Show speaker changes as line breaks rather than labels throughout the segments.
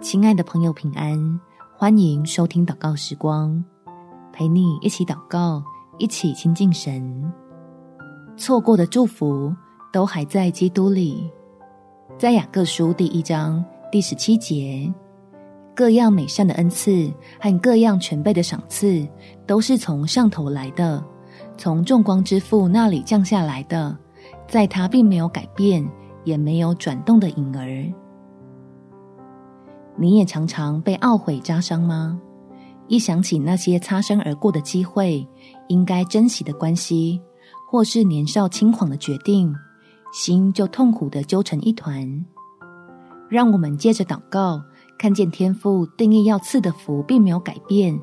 亲爱的朋友，平安！欢迎收听祷告时光，陪你一起祷告，一起亲近神。错过的祝福都还在基督里，在雅各书第一章第十七节，各样美善的恩赐和各样全备的赏赐，都是从上头来的，从众光之父那里降下来的，在他并没有改变，也没有转动的影儿。你也常常被懊悔扎伤吗？一想起那些擦身而过的机会，应该珍惜的关系，或是年少轻狂的决定，心就痛苦的揪成一团。让我们借着祷告，看见天父定义要赐的福并没有改变，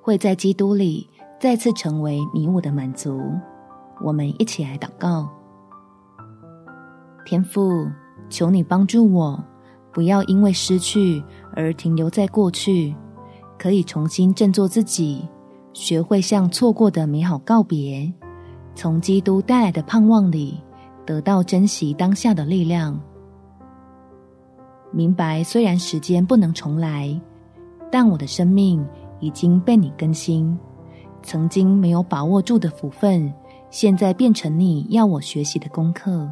会在基督里再次成为你我的满足。我们一起来祷告：天父，求你帮助我。不要因为失去而停留在过去，可以重新振作自己，学会向错过的美好告别，从基督带来的盼望里得到珍惜当下的力量。明白虽然时间不能重来，但我的生命已经被你更新，曾经没有把握住的福分，现在变成你要我学习的功课，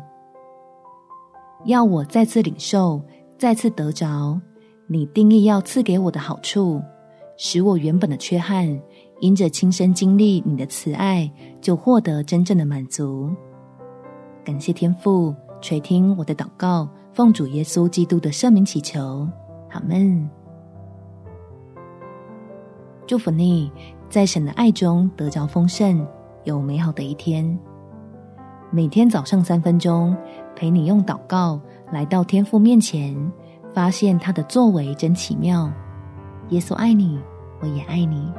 要我再次领受。再次得着你定义要赐给我的好处，使我原本的缺憾，因着亲身经历你的慈爱，就获得真正的满足。感谢天父垂听我的祷告，奉主耶稣基督的圣名祈求，阿门。祝福你，在神的爱中得着丰盛，有美好的一天。每天早上三分钟，陪你用祷告。来到天父面前，发现他的作为真奇妙。耶稣爱你，我也爱你。